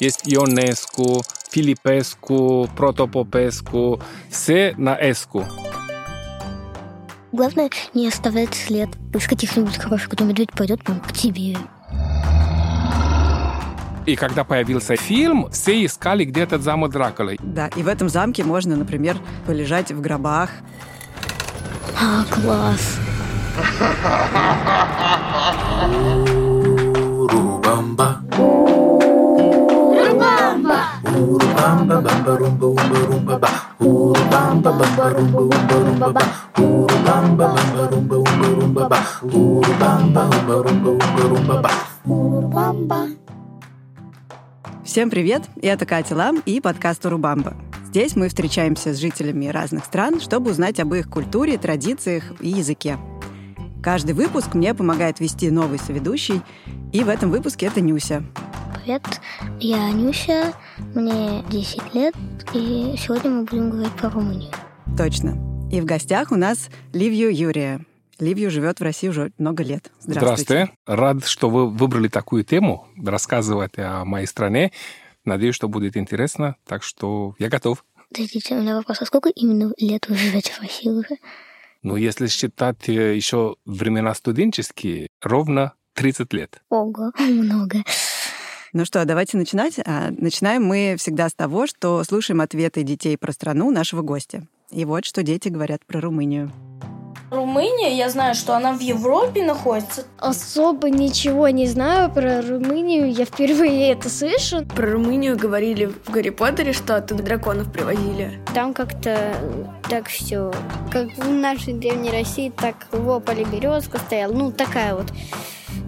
Есть Ионеску, Филиппеску, Протопопеску. Все на эску. Главное не оставлять след. Из каких-нибудь хороших, кто медведь пойдет прям к тебе. И когда появился фильм, все искали где этот замок Дракулы. Да, и в этом замке можно, например, полежать в гробах. А, класс. Урубамба, бамба, румба, умба, румба, ба. Урубамба, бамба, румба, умба, румба, ба. Урубамба, бамба, румба, умба, румба, ба. Урубамба, умба, румба, умба, румба, ба. Урубамба. Всем привет! Это Катя Лам и подкаст «Урубамба». Здесь мы встречаемся с жителями разных стран, чтобы узнать об их культуре, традициях и языке. Каждый выпуск мне помогает вести новый соведущий, и в этом выпуске это Нюся. Привет, я Нюся, мне 10 лет, и сегодня мы будем говорить про Румынию. Точно. И в гостях у нас Ливью Юрия. Ливью живет в России уже много лет. Здравствуйте. Здравствуйте. Рад, что вы выбрали такую тему, рассказывать о моей стране. Надеюсь, что будет интересно, так что я готов. Подождите, у меня вопрос, а сколько именно лет вы живете в России уже? Ну, если считать э, еще времена студенческие, ровно 30 лет. Ого, много. Ну что, давайте начинать. А, Начинаем мы всегда с того, что слушаем ответы детей про страну нашего гостя. И вот что дети говорят про Румынию. Румыния, я знаю, что она в Европе находится. Особо ничего не знаю про Румынию, я впервые это слышу. Про Румынию говорили в Гарри Поттере, что оттуда драконов привозили. Там как-то так все, как в нашей древней России, так в Ополе березка стояла. Ну, такая вот,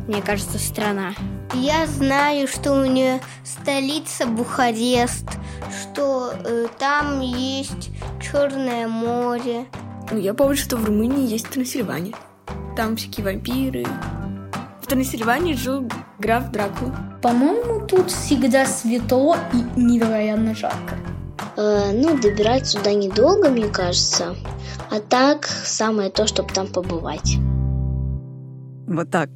мне кажется, страна. Я знаю, что у нее столица Бухарест, что э, там есть Черное море. Ну, я помню, что в Румынии есть Трансильвания. Там всякие вампиры. В Трансильвании жил граф Дракула. По-моему, тут всегда светло и невероятно жарко. Э, ну, добирать сюда недолго, мне кажется. А так, самое то, чтобы там побывать. Вот так.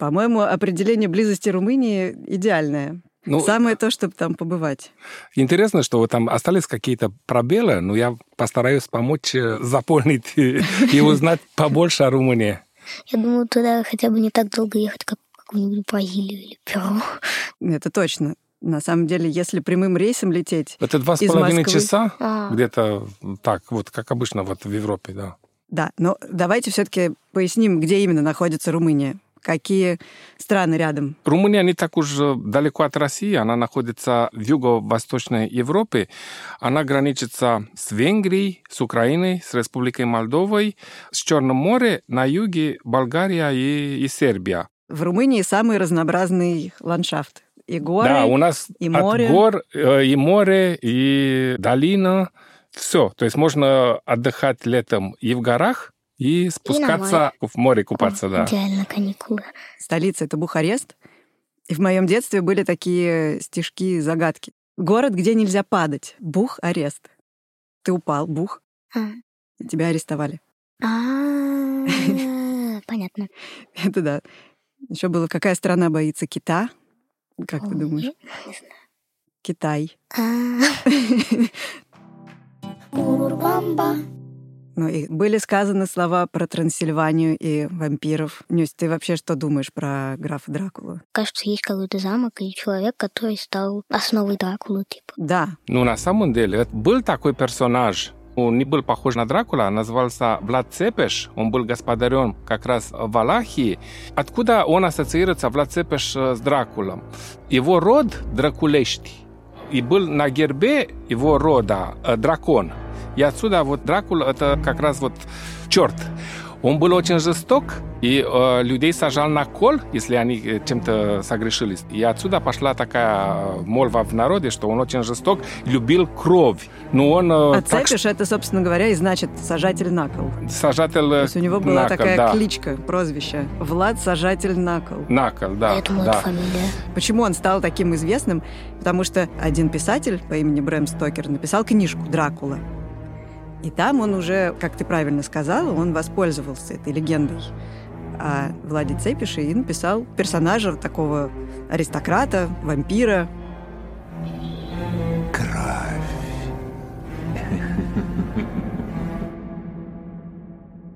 По-моему, определение близости Румынии идеальное. Ну, Самое то, чтобы там побывать. Интересно, что там остались какие-то пробелы, но я постараюсь помочь э, заполнить и узнать побольше о Румынии. Я думаю, туда хотя бы не так долго ехать, как в какую-нибудь Бразилию или Перу. Это точно. На самом деле, если прямым рейсом лететь Это два с половиной Москвы- часа, А. где-то так, вот как обычно вот в Европе, да. Да, но давайте все-таки поясним, где именно находится Румыния. Какие страны рядом? Румыния не так уж э, далеко от России, она находится в юго-восточной Европе. Она граничится с Венгрией, с Украиной, с Республикой Молдовой, с Черным морем, на юге Болгария и, и Сербия. В Румынии самый разнообразный ландшафт. И горы, да, у нас и от море. гор э, и море, и долина, все. То есть можно отдыхать летом и в горах, и спускаться в море купаться, да. Идеально каникулы. Столица — это Бухарест. И в моем детстве были такие стишки-загадки. Город, где нельзя падать. Бух-арест. Ты упал, бух, А. и тебя арестовали. А, Понятно. Это да. Еще было, какая страна боится кита? Как ты думаешь? не знаю. Китай. и были сказаны слова про Трансильванию и вампиров. Нюсь, ты вообще что думаешь про графа Дракулу? Кажется, есть какой-то замок или человек, который стал основой Дракулы, типа. Да, Ну, на самом деле, это был такой персонаж, он не был похож на Дракула, а назывался Влад Цепеш, он был господарем как раз в Валахии. Откуда он ассоциируется, Влад Цепеш, э, с Дракулом? Его род Дракулешти, и был на гербе его рода э, дракон. И отсюда вот Дракула это как раз вот черт. Он был очень жесток, и э, людей сажал на кол, если они э, чем-то согрешились. И отсюда пошла такая э, молва в народе, что он очень жесток, любил кровь. Но он... э, а так Цепиш это, собственно говоря, и значит сажатель на кол. сажатель То есть у него была на кол, такая да. кличка, прозвище. Влад Сажатель на кол. На кол, да. Я думаю, да. это фамилия. Почему он стал таким известным? Потому что один писатель по имени Брэм Стокер написал книжку «Дракула». И там он уже, как ты правильно сказала, он воспользовался этой легендой о Владе Цепише и написал персонажа такого аристократа, вампира.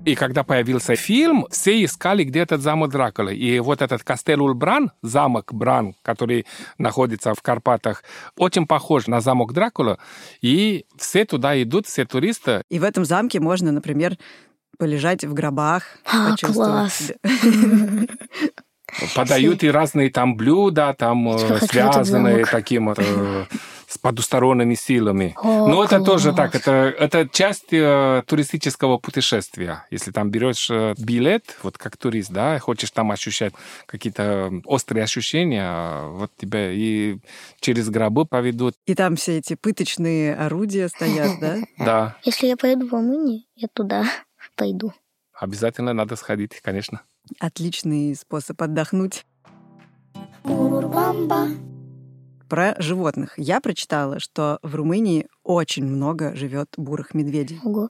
И когда появился фильм, все искали, где этот замок Дракулы. И вот этот Кастелул Бран, замок Бран, который находится в Карпатах, очень похож на замок Дракула. И все туда идут, все туристы. И в этом замке можно, например, полежать в гробах, А, почувствовать класс. Подают и разные там блюда, там э, связанные таким вот, э, с потусторонними силами. О, Но это тоже класс. так, это, это часть э, туристического путешествия. Если там берешь э, билет, вот как турист, да, хочешь там ощущать какие-то острые ощущения, вот тебя и через гробы поведут. И там все эти пыточные орудия стоят, да? Да, Если я поеду в Румынию, я туда пойду. обязательно надо сходить, конечно. Отличный способ отдохнуть. Про животных. Я прочитала, что в Румынии очень много живет бурых медведей. Ого.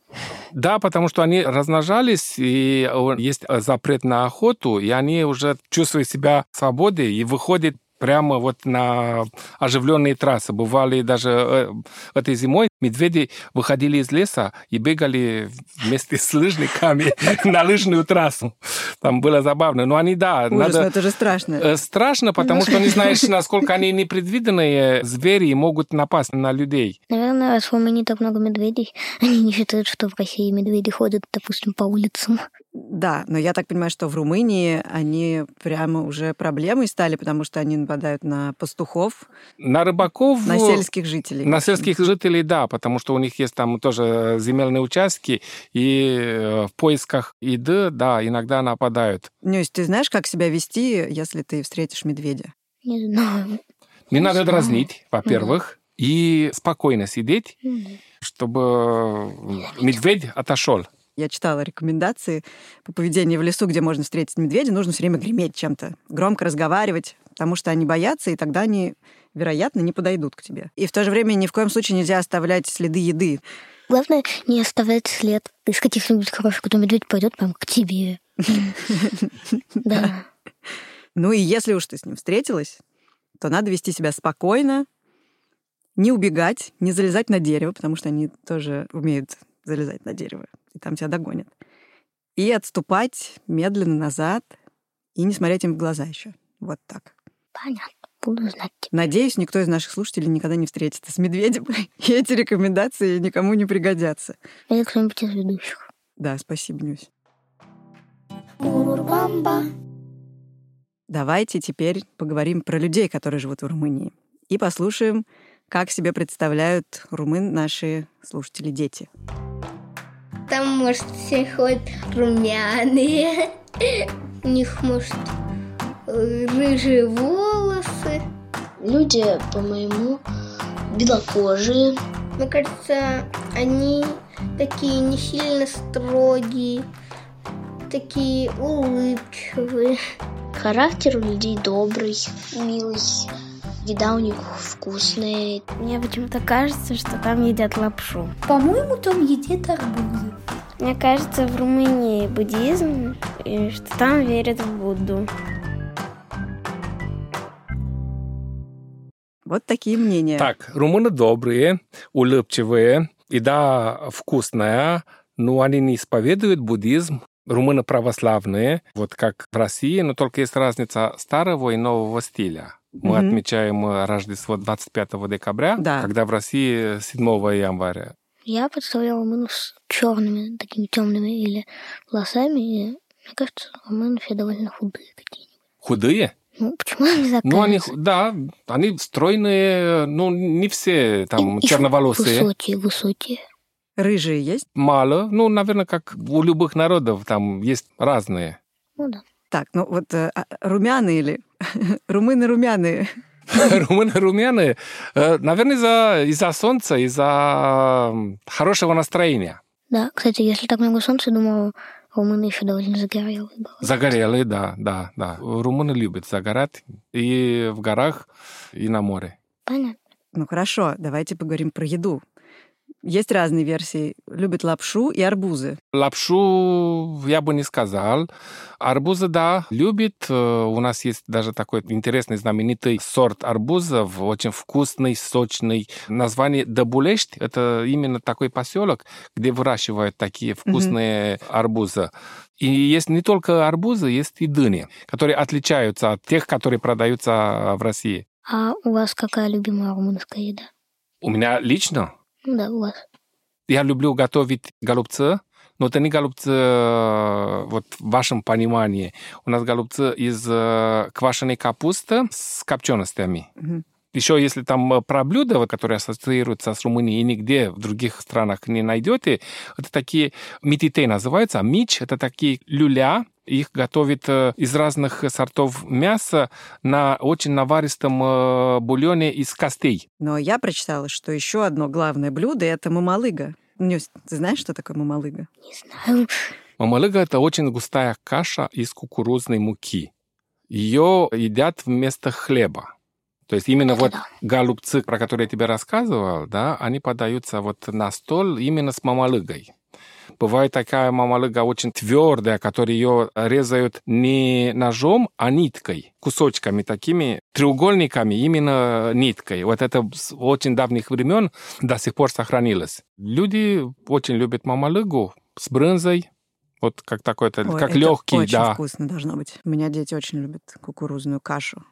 Да, потому что они размножались, и есть запрет на охоту, и они уже чувствуют себя свободой и выходят прямо вот на оживленные трассы. Бывали даже э, этой зимой медведи выходили из леса и бегали вместе с лыжниками на лыжную трассу. Там было забавно. Но они, да, Ужас, но надо... это же страшно. Э, Страшно, потому что не знаешь, насколько они непредвиденные звери и могут напасть на людей. Наверное, раз в Румынии так много медведей, они не считают, что в России медведи ходят, допустим, по улицам. Да, но я так понимаю, что в Румынии они прямо уже проблемой стали, потому что они нападают на пастухов, На рыбаков... на сельских жителей. На сельских жителей, да, потому что у них есть там тоже земельные участки, и э, в поисках еды, да, иногда нападают. Нюсь, ты знаешь, как себя вести, если ты встретишь медведя? Не знаю. Не надо знаю. дразнить, во-первых, и спокойно сидеть, Мгм. чтобы медведь отошел. Я читала рекомендации по поведению в лесу, где можно встретить медведя. Нужно все время греметь чем-то, громко разговаривать, потому что они боятся, и тогда они, вероятно, не подойдут к тебе. И в то же время ни в коем случае нельзя оставлять следы еды. Главное, не оставлять след из каких-нибудь хороших, кто медведь пойдет прям к тебе. Да. Ну и если уж ты с ним встретилась, то надо вести себя спокойно, не убегать, не залезать на дерево, потому что они тоже умеют залезать на дерево, и там тебя догонят. И отступать медленно назад и не смотреть им в глаза еще. Вот так. Понятно. Буду знать. Надеюсь, никто из наших слушателей никогда не встретится с медведем, и эти рекомендации никому не пригодятся. Или кто-нибудь из ведущих. Да, спасибо, Нюсь. Давайте теперь поговорим про людей, которые живут в Румынии, и послушаем, как себе представляют румын наши слушатели-дети. Там, может, все ходят румяные. У них, может, рыжие волосы. Люди, по-моему, белокожие. Мне кажется, они такие не сильно строгие, такие улыбчивые. Характер у людей добрый, милый. Еда у них вкусная. Мне почему-то кажется, что там едят лапшу. По-моему, там едят арбузы. Мне кажется, в Румынии буддизм, и что там верят в Будду. Вот такие мнения. Так, румыны добрые, улыбчивые, еда вкусная, но они не исповедуют буддизм. Румыны православные, вот как в России, но только есть разница старого и нового стиля. Мы Мгм. отмечаем э, Рождество 25 декабря, Да. когда в России 7 января. Я представляла румыну с черными, такими темными или волосами. И мне кажется, румыны все довольно худые такие. Худые? Ну, почему они так Ну, они, да, они стройные, ну, не все там И- и черноволосые. Высокие, высокие. Рыжие есть? Мало. Ну, наверное, как у любых народов, там есть разные. Ну да. Так, ну вот э, а, румяные или румыны румяные. Румыны румяные, э, наверное, из-за из солнца, из-за хорошего настроения. Да, кстати, если так много солнца, думаю, румыны еще довольно загорелые бывают. Загорелые, да, да, да. Румыны любят загорать и в горах, и на море. Понятно. Ну хорошо, давайте поговорим про еду. Есть разные версии. Любят лапшу и арбузы. Лапшу я бы не сказал. Арбузы, да, любит. Э, У нас есть даже такой интересный, знаменитый сорт арбузов, очень вкусный, сочный. Название Дабулешт — это именно такой поселок, где выращивают такие вкусные арбузы. И есть не только арбузы, есть и дыни, которые отличаются от тех, которые продаются в России. А у вас какая любимая румынская еда? У меня лично Да, у вас. я люблю готовить голубцы, но это не голубцы э, вот в вашем понимании. У нас голубцы из э, квашеной капусты с копченостями. Мгм. Еще если там э, про блюда, которые ассоциируются с Румынией и нигде в других странах не найдете, это такие мититей называются. А Мич — это такие люля, их готовят э, из разных сортов мяса на очень наваристом э, бульоне из костей. Но я прочитала, что еще одно главное блюдо — это мамалыга. Нюсь, ты знаешь, что такое мамалыга? Не знаю. Мамалыга — это очень густая каша из кукурузной муки. Ее едят вместо хлеба. То есть именно вот голубцы, про которые я тебе рассказывал, да, они подаются вот на стол именно с мамалыгой. Бывает такая мамалыга очень твердая, которую ее резают не ножом, а ниткой, кусочками такими, треугольниками, именно ниткой. Вот это с очень давних времен до сих пор сохранилось. Люди очень любят мамалыгу с брынзой, вот как такой, это, Ой, как легкий, очень да. вкусно должно быть. У меня дети очень любят кукурузную кашу.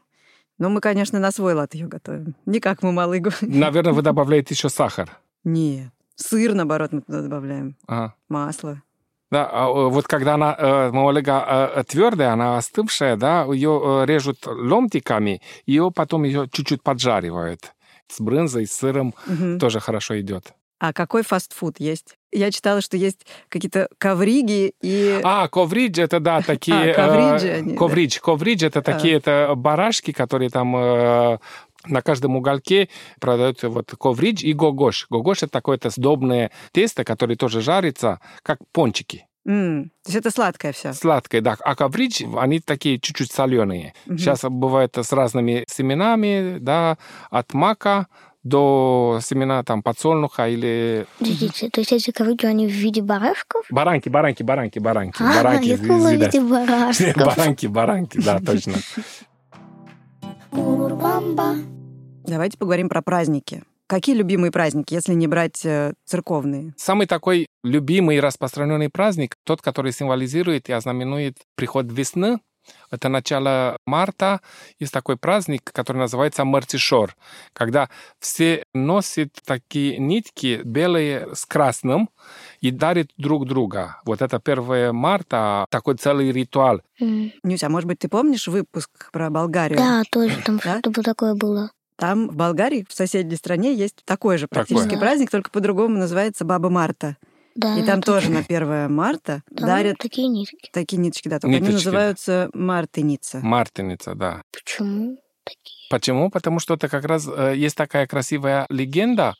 Но мы, конечно, на свой лад ее готовим. Не как мамалыгу. Наверное, вы добавляете еще сахар. Не, сыр, наоборот, мы туда добавляем. Ага. Масло. Да, а, э, вот когда она э, мамалыга твердая, она остывшая, да, ее э, режут ломтиками, ее потом ее чуть-чуть поджаривают. С брынзой, с сыром Мгм. тоже хорошо идет. А какой фастфуд есть? Я читала, что есть какие-то ковриги и... А, ковридж это да, такие... А, ковриджи э, они, да. ковридж, ковридж это такие это барашки, которые там э, на каждом уголке продают вот ковридж и гогош. Гогош это такое-то сдобное тесто, которое тоже жарится, как пончики. М, То есть это сладкое все. Сладкое, да. А ковридж, они такие чуть-чуть соленые. Мгм. Сейчас бывает с разными семенами, да, от мака до семена там подсолнуха или Подождите, то есть эти коровки, они в виде барашков? баранки, баранки, баранки, баранки. А, баранки я думала, в виде барашков. Баранки, баранки, да, точно. Давайте поговорим про праздники. Какие любимые праздники, если не брать э, церковные? Самый такой любимый и распространенный праздник, тот, который символизирует и ознаменует приход весны, это начало марта. Есть такой праздник, который называется Мартишор, когда все носят такие нитки белые с красным и дарят друг друга. Вот это 1 марта, такой целый ритуал. М, Нюся, а может быть, ты помнишь выпуск про Болгарию? Да, тоже там Да? что-то такое было. Там в Болгарии, в соседней стране, есть такой же практически Такое. праздник, только по-другому называется Баба Марта. Да, И там тоже на 1 марта Там дарят такие нитки. такие ниточки, да, только они Ниточки. называются мартыница. Мартиница, да. Почему? Почему? Потому что это как раз э, есть такая красивая легенда.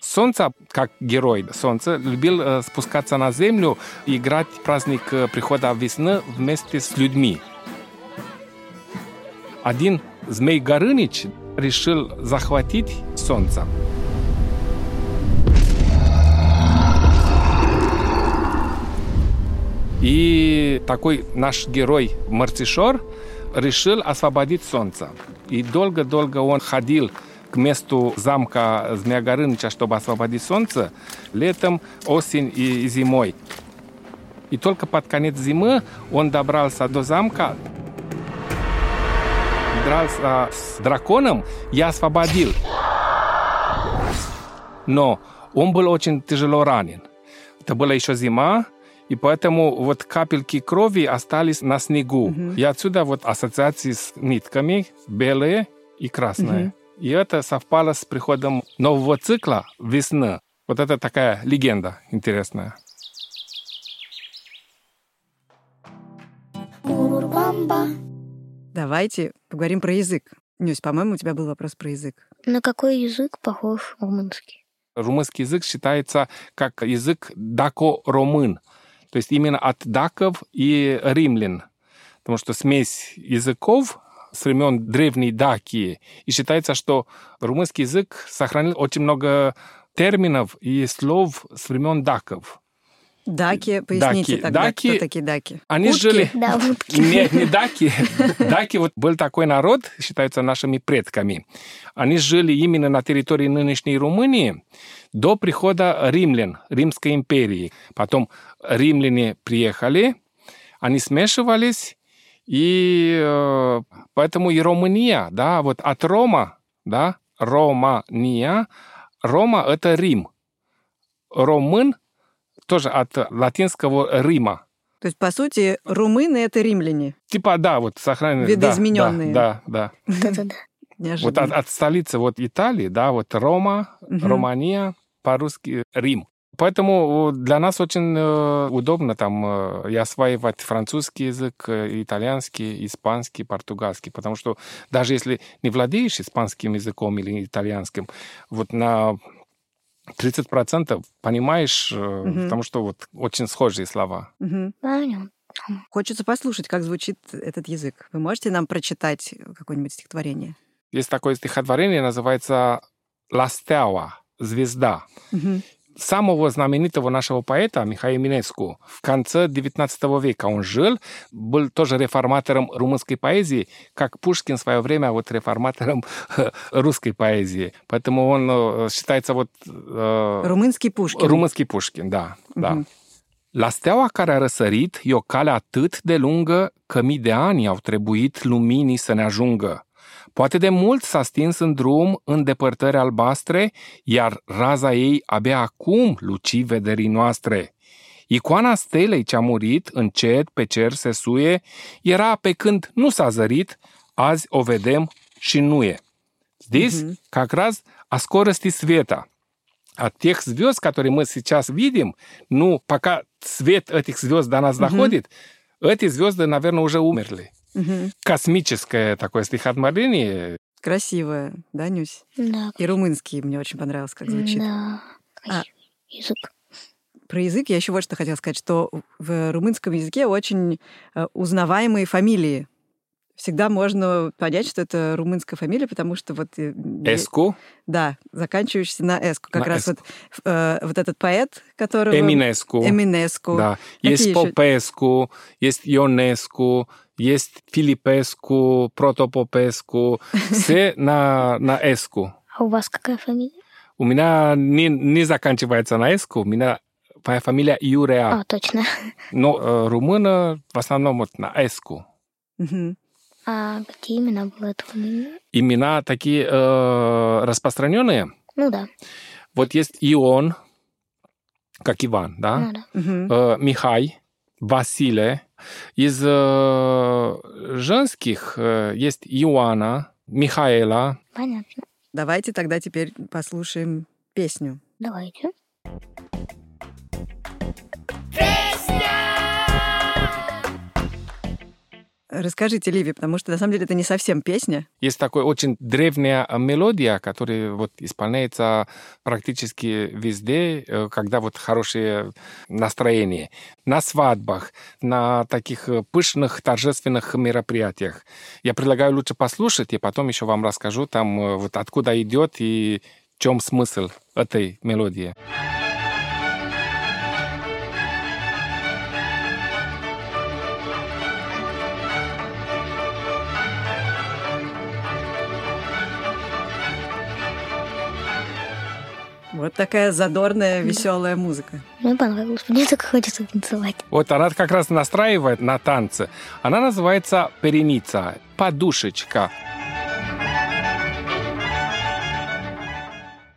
Солнце, как герой Солнце, любил э, спускаться на землю и играть праздник э, прихода весны вместе с людьми. Один Змей Горыныч решил захватить Солнце. И такой наш герой Мартишор решил освободить солнце. И долго-долго он ходил к месту замка Змея Горыныча, чтобы освободить солнце, летом, осень и зимой. И только под конец зимы он добрался до замка, дрался с драконом и освободил. Но он был очень тяжело ранен. Это была еще зима, и поэтому вот капельки крови остались на снегу. И отсюда вот ассоциации с нитками белые и красные. Мгм. И это совпало с приходом нового цикла весны. Вот это такая легенда интересная. Давайте поговорим про язык. Нюсь, по-моему, у тебя был вопрос про язык. На какой язык похож румынский? Румынский язык считается как язык дако-ромын, то есть именно от даков и римлян, потому что смесь языков с времен древней Дакии. И считается, что румынский язык сохранил очень много терминов и слов с времен даков. Даки, поясните Даки. тогда, Даки- кто такие даки? Они Утки? жили... Да, утки. Нет, не даки. Даки вот был такой народ, считаются нашими предками. Они жили именно на территории нынешней Румынии до прихода римлян, Римской империи. Потом римляне приехали, они смешивались, и э, поэтому и Румыния, да, вот от Рома, да, Романия, Рома — это Рим. Ромын тоже от латинского Рима. То есть, по сути, румыны — это римляне. Типа, да, вот сохранили. Видоизменённые. Да, да. Вот от, от столицы вот Италии, да, вот Рома, Мгм. Романия, по-русски Рим. Поэтому для нас очень э, удобно там э, и осваивать французский язык, э, итальянский, испанский, португальский, потому что даже если не владеешь испанским языком или итальянским, вот на 30% понимаешь, э, Мгм. потому что вот очень схожие слова. Понятно. Хочется послушать, как звучит этот язык. Вы можете нам прочитать какое-нибудь стихотворение? Есть такое стихотворение, называется «Ластева», «Звезда». Мгм. Самого знаменитого нашего поэта Михаила Минеску в конце XIX века он жил, был тоже реформатором румынской поэзии, как Пушкин в свое время вот реформатором русской поэзии. Поэтому он э, считается вот... э, Румынский Пушкин. Rumunschi Pușkin, da, da. Mhm. La steaua care a răsărit e o cale atât de lungă că mii de ani au trebuit luminii să ne ajungă. Poate de mult s-a stins în drum în depărtări albastre, iar raza ei abia acum luci vederii noastre. Icoana stelei ce-a murit, încet pe cer se suie, era pe când nu s-a zărit, azi o vedem și nu e. Здесь как раз о скорости света. От тех звезд, которые мы сейчас видим, ну, пока свет этих звезд до нас доходит, эти звезды, наверное, уже умерли. Мгм. Космическое такое стихотворение. Красивое, да, Нюсь? Да. И румынский мне очень понравилось, как звучит. Да. А, Язык. Про язык я еще вот что хотела сказать, что в румынском языке очень э, узнаваемые фамилии. Всегда можно понять, что это румынская фамилия, потому что вот... э, Эску, Да, заканчивающийся на эску. Как На раз «эску». вот, э, вот этот поэт, который... Эминеску. Эминеску. Да. Какие Есть еще? Попеску, есть Ионеску, есть Филиппеску, Протопопеску. Все на, на эску. А у вас какая фамилия? У меня не, не заканчивается на эску, у меня моя фамилия Юреа. А, точно. Но э, румына в основном вот на эску. А какие имена было этой фамилии? Имена такие э, распространенные. Ну да. Вот есть Ион, как Иван, да? Ну да. Э, Михай, Василе. Из э, женских э, есть Иоанна, Михаэла. Понятно. Давайте тогда теперь послушаем песню. Давайте. Расскажите, Ливи, потому что на самом деле это не совсем песня. Есть такая очень древняя э, мелодия, которая вот исполняется практически везде, э, когда вот хорошее настроение. На свадьбах, на таких э, пышных торжественных мероприятиях. Я предлагаю лучше послушать, и потом еще вам расскажу там вот откуда идет и в чем смысл этой мелодии. Вот такая задорная, веселая музыка. Мне понравилось. Мне так хочется танцевать. Вот она как раз настраивает на танцы. Она называется переница, подушечка.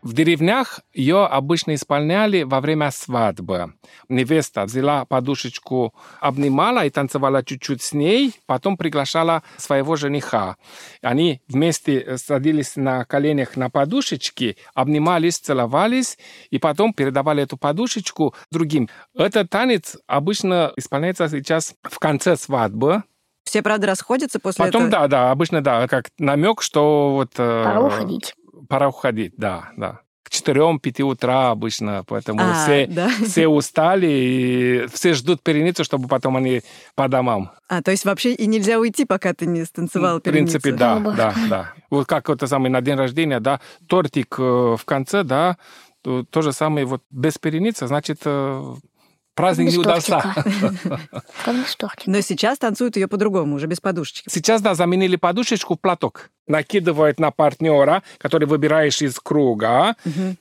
В деревнях ее обычно исполняли во время свадьбы. Невеста взяла подушечку, обнимала и танцевала чуть-чуть с ней, потом приглашала своего жениха. Они вместе садились на коленях на подушечке, обнимались, целовались, и потом передавали эту подушечку другим. Этот танец обычно исполняется сейчас в конце свадьбы. Все, правда, расходятся после Потом, этого? да, да, обычно, да, как намек, что вот... э, Пора уходить. Пора уходить, да, да. К четырем-пяти утра обычно, поэтому А, все, да. все устали, и все ждут переницу, чтобы потом они по домам. А, то есть вообще и нельзя уйти, пока ты не станцевал В принципе, да, да, да. Вот как это самое на день рождения, да, тортик э, в конце, да, То, то же самое вот без переницы, значит, э, праздник Без не удался. Но сейчас танцуют ее по-другому, уже без подушечки. Сейчас, да, заменили подушечку в платок. Накидывают на партнера, который выбираешь из круга,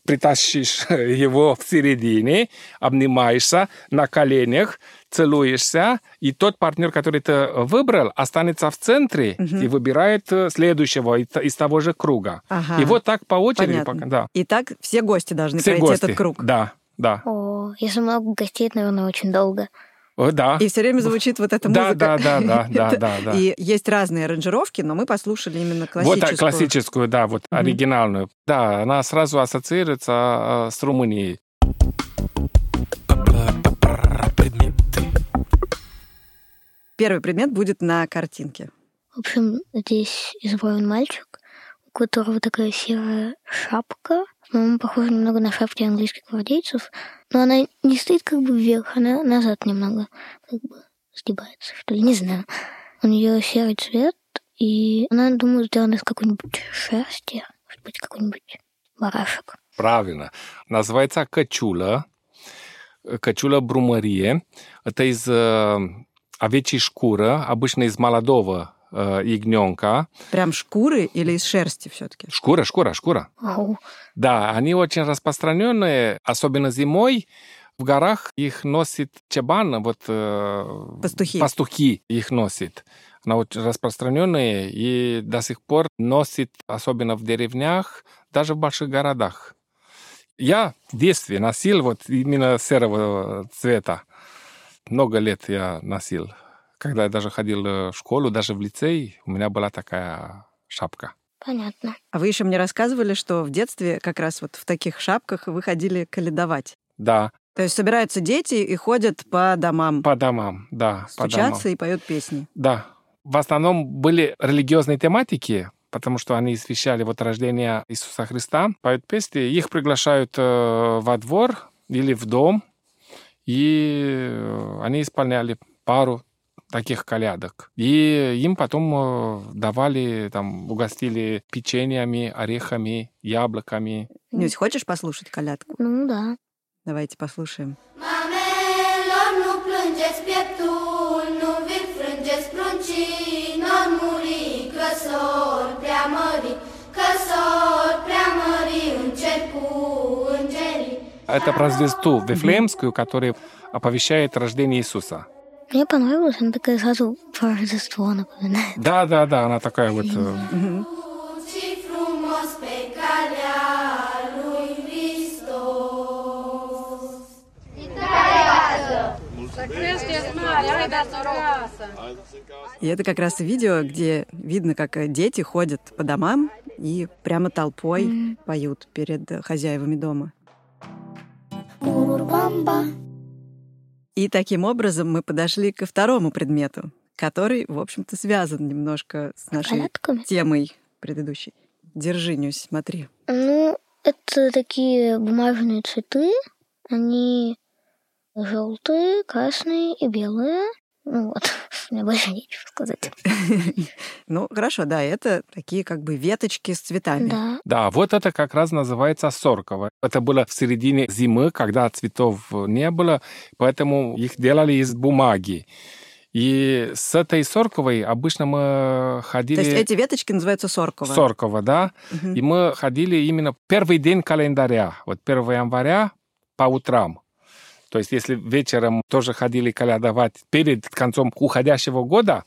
притащишь его в середине, обнимаешься на коленях, целуешься, и тот партнер, который ты выбрал, останется в центре и выбирает э, следующего из из того же круга. Ага. И вот так по очереди, Понятно. пока, да. И так все гости должны Все пройти гости. этот круг. Да, да. О, если много гостей, это, наверное, очень долго. О, да. И все время звучит вот эта музыка. да, да, да, да, да, да. И есть разные аранжировки, но мы послушали именно Вот классическую. так, классическую, да, вот оригинальную. Да, она сразу ассоциируется э, с Румынией. Первый предмет будет на картинке. В общем, здесь изображен мальчик, у которого такая серая шапка. По-моему, похожа немного на шапки английских гвардейцев. Но она не стоит как бы вверх, она назад немного как бы сгибается, что ли, не знаю. У нее серый цвет, и она, думаю, сделана из какой-нибудь шерсти, может быть, какой-нибудь барашек. Правильно. Называется качула. Качула брумărie. Это из э, овечьей шкуры, обычно из молодого э, ягненка. Прям шкуры или из шерсти все-таки? Шкура, шкура, шкура. Ау. Да, они очень распространенные, особенно зимой. В горах их носит чабан, вот э, Пастухи. пастухи их носит. Она очень распространенная и до сих пор носит, особенно в деревнях, даже в больших городах. Я в детстве носил вот именно серого цвета. Много лет я носил. Когда я даже ходил э, в школу, даже в лицей, у меня была такая шапка. Понятно. А вы еще мне рассказывали, что в детстве как раз вот в таких шапках вы ходили каледовать. Да, То есть собираются дети и ходят по домам, по домам, да, по домам. стучатся и поют песни. Да. В основном были религиозные тематики, потому что они освещали вот рождение Иисуса Христа, поют песни. Их приглашают э, во двор или в дом, и э, они исполняли пару таких колядок. И им потом э, давали, там, угостили печеньями, орехами, яблоками. Нюсь, хочешь послушать колядку? Ну да. Давайте послушаем. Это про звезду Вифлеемскую, которая оповещает рождение Иисуса. Мне понравилось, она такая сразу про Рождество напоминает. Да, да, да, она такая вот... э. И это как раз видео, где видно, как дети ходят по домам и прямо толпой поют перед хозяевами дома. И таким образом мы подошли ко второму предмету, который, в общем-то, связан немножко с нашей Колядками? темой предыдущей. Держи, Нюсь, смотри. Ну, это такие бумажные цветы. Они желтые, красные и белые. Ну вот, мне больше нечего сказать. Ну, хорошо, да, это такие как бы веточки с цветами. Да. Да, вот это как раз называется сорково. Это было в середине зимы, когда цветов не было, поэтому их делали из бумаги. И с этой сорковой обычно мы ходили... То есть эти веточки называются сорково. Сорково, да. Мгм. И мы ходили именно первый день календаря, вот 1 января по утрам. То есть если вечером тоже ходили колядовать перед концом уходящего года,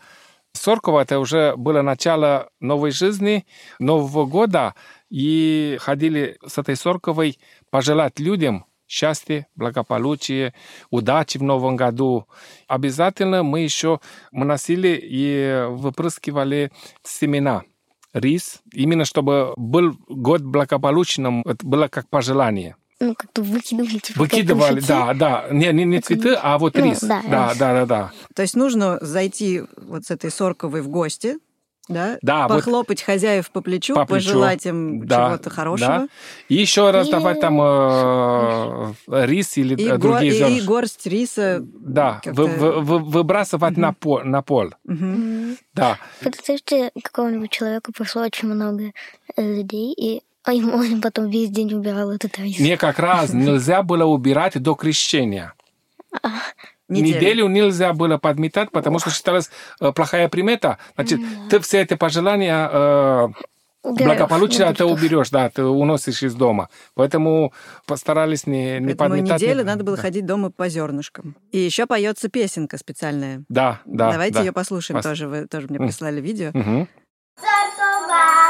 Сорково это уже было начало новой жизни, Нового года, и ходили с этой Сорковой пожелать людям счастья, благополучия, удачи в новом году. Обязательно мы еще мы носили и выпрыскивали семена рис, именно чтобы был год благополучным, это было как пожелание. Ну, как-то выкидывали, типа, Выкидывали, да, да, не, не, не цветы, а вот Ну, рис. да, да, рис. да, да, да. То есть нужно зайти вот с этой сорковой в гости, да, Да, вот- похлопать хозяев по плечу, По плечу. пожелать им Да, чего-то хорошего. да. И еще раз давать там э, рис или И, э, другие и- зерна. и горсть риса. Да, вы- вы- вы- выбрасывать на, пол, на пол. Мгм. Да. Представьте, какого-нибудь человека пришло очень много э, людей, и А он потом весь день убирал этот рис. Не как раз нельзя было убирать до крещения. Неделю нельзя было подметать, потому что считалось э, плохая примета. Значит, ты все эти пожелания э, Убираешь, благополучно ну, ты уберешь, да, ты уносишь из дома. Поэтому постарались не, не Поэтому подметать. неделю не- надо было да. ходить дома по зернышкам. И еще поется песенка специальная. Да, да. Давайте да. ее послушаем Пос- тоже. Вы тоже мне прислали видео. Vesela,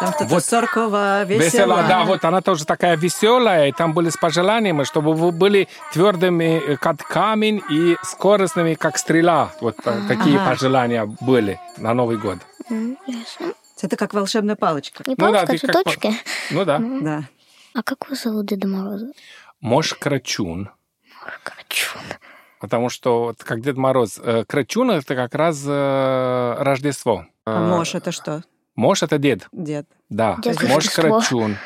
Там Вот. Соркова, Весела, весела. да, вот она тоже такая веселая, и там были с пожеланиями, чтобы вы были твердыми, э, как камень, и скоростными, как стрела. Вот э, такие Ага. пожелания были на Новый год. Это как волшебная палочка. Не Ну да, палочка, ты как цветочки. Ну да. Да. А как вы зовут Деда Мороза? Мош. Крачун. Потому что, вот как Дед Мороз, э, Крачун — это как раз э, Рождество. А Э, Мош это что? Мош — это дед. Дед. Да, Дед Мош. Крачун.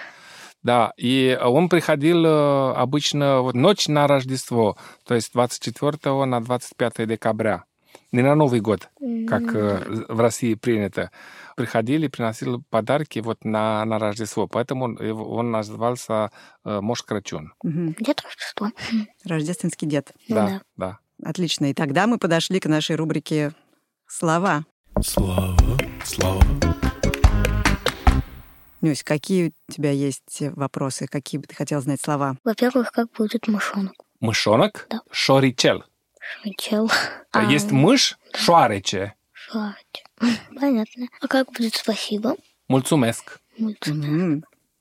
Да, и он приходил э, обычно вот ночь на Рождество, то есть 24 на 25 декабря. Не на Новый год, как э, в России принято. Приходили, приносили подарки вот на, на Рождество. Поэтому он, он назывался э, Мош Крачун. Мгм. Дед Рождество. Рождественский дед. Ну Да, да. Отлично. И тогда мы подошли к нашей рубрике «Слова». Слава, слава. Нюсь, какие у тебя есть вопросы? Какие бы ты хотел знать слова? Во-первых, как будет мышонок? Мышонок Да. Шоричел. Швычел. А Есть мышь Шуарече. Шварч. Понятно. А как будет спасибо? Мульцумеск.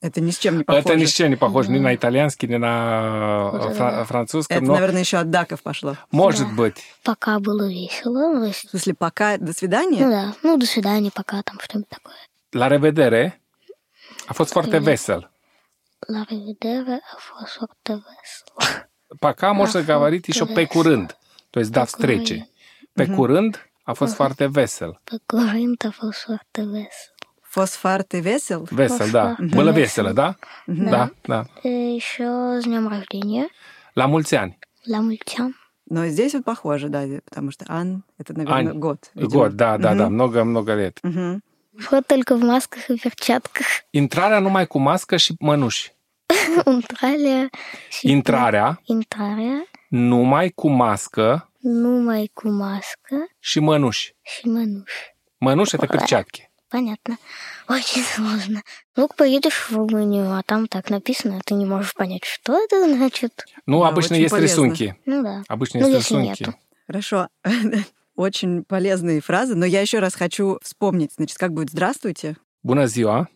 Это ни с чем не похоже. Это ни с чем не похоже ни на итальянский, ни на Похоже, фра- да. французском. Это, но наверное, еще от даков пошло. может Да. быть. Пока было весело. то есть- В смысле, пока, до свидания? Ну да. Ну, до свидания, пока там что-нибудь такое. La revedere a fost foarte vesel. La revedere, a fost foarte vesel. Пока можно fost говорить еще pe curând. То есть до встречи. Pe curând a fost foarte vesel. Pe curând a fost foarte vesel. Фосфар ты весел? Vesel, да. Мгм. Было Vesel. весело, да? Да, да. И еще с днем рождения. La mulți ani. La mulți ani. Но здесь вот похоже, да, потому что Ан — это, наверное, Ань. год. видимо. Год, да, да, да. Мгм. Много-много лет. Мгм. Вход только в масках и перчатках. Intrarea numai cu mască și mănuși. Intrarea și Intrarea intrarea numai cu mască numai cu mască și mănuși. și mănuși. Мănuși это перчатки. Понятно. Очень сложно. Ну, поедешь в Румынию, а там так написано, ты не можешь понять, что это значит. Ну, Да, обычно есть полезно. рисунки. Ну да. Обычно Ну, есть если рисунки. нету. Хорошо. Очень полезные фразы, но я еще раз хочу вспомнить, значит, как будет «здравствуйте». Bună ziua!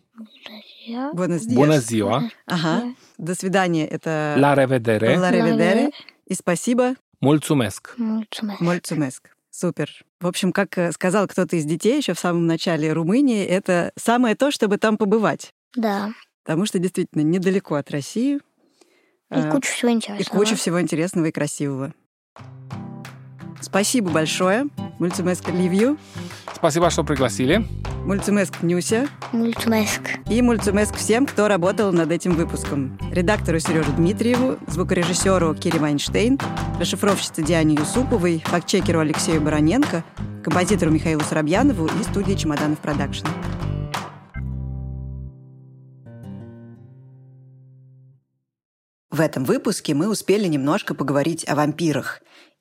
Buenos días. Bună ziua! Ага. До свидания. Это La revedere! «La revedere». И спасибо Mulțumesc. Мольцумеск. Супер. В общем, как э, сказал кто-то из детей еще в самом начале, Румыния — это самое то, чтобы там побывать. Да. Потому что действительно недалеко от России. И э, куча всего и интересного. куча всего интересного и красивого. Спасибо большое. Mulțumesc, Ливью, Спасибо, что пригласили. Mulțumesc, Нюся Mulțumesc. и Mulțumesc всем, кто работал над этим выпуском. Редактору Сереже Дмитриеву, звукорежиссеру Кире Вайнштейн, расшифровщице Диане Юсуповой, фактчекеру Алексею Бароненко, композитору Михаилу Соробьянову и студии «Чемоданов Продакшн». В этом выпуске мы успели немножко поговорить о вампирах.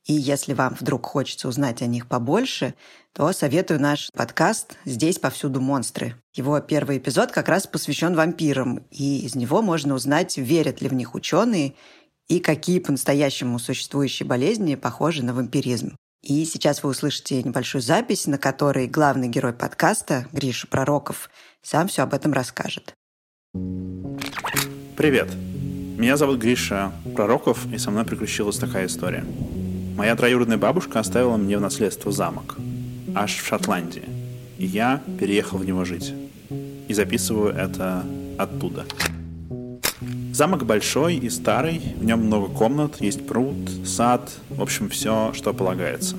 И если вам вдруг хочется узнать о них побольше, то советую наш подкаст «Здесь повсюду монстры». Его первый эпизод как раз посвящен вампирам, и из него можно узнать, верят ли в них ученые и какие по-настоящему существующие болезни похожи на вампиризм. И сейчас вы услышите небольшую запись, на которой главный герой подкаста, Гриша Пророков, сам все об этом расскажет. Привет. Меня зовут Гриша Пророков, и со мной приключилась такая история. Моя троюродная бабушка оставила мне в наследство замок, аж в Шотландии. И я переехал в него жить. И записываю это оттуда. Замок большой и старый, в нем много комнат, есть пруд, сад, в общем, все, что полагается.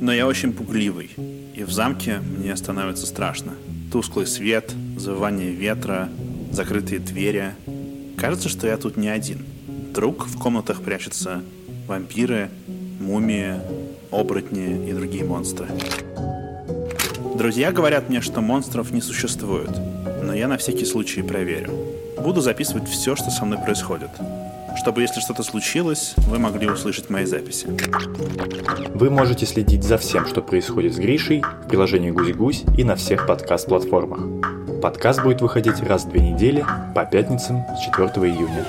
Но я очень пугливый, и в замке мне становится страшно. Тусклый свет, завывание ветра, закрытые двери. Кажется, что я тут не один. Вдруг в комнатах прячутся вампиры, мумии, оборотни и другие монстры. Друзья говорят мне, что монстров не существует, но я на всякий случай проверю. Буду записывать все, что со мной происходит, чтобы, если что-то случилось, вы могли услышать мои записи. Вы можете следить за всем, что происходит с Гришей в приложении «Гусь-Гусь» и на всех подкаст-платформах. Подкаст будет выходить раз в две недели по пятницам с 4 июня.